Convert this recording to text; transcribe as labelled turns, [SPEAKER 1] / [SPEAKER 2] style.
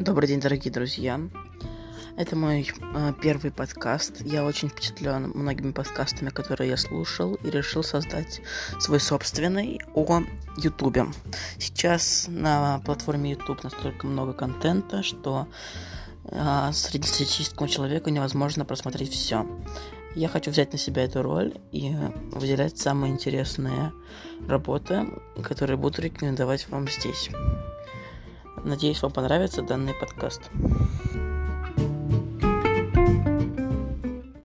[SPEAKER 1] Добрый день, дорогие друзья. Это мой э, первый подкаст. Я очень впечатлен многими подкастами, которые я слушал, и решил создать свой собственный о Ютубе. Сейчас на платформе YouTube настолько много контента, что э, среднестатистическому человеку невозможно просмотреть все. Я хочу взять на себя эту роль и выделять самые интересные работы, которые буду рекомендовать вам здесь. Надеюсь, вам понравится данный подкаст.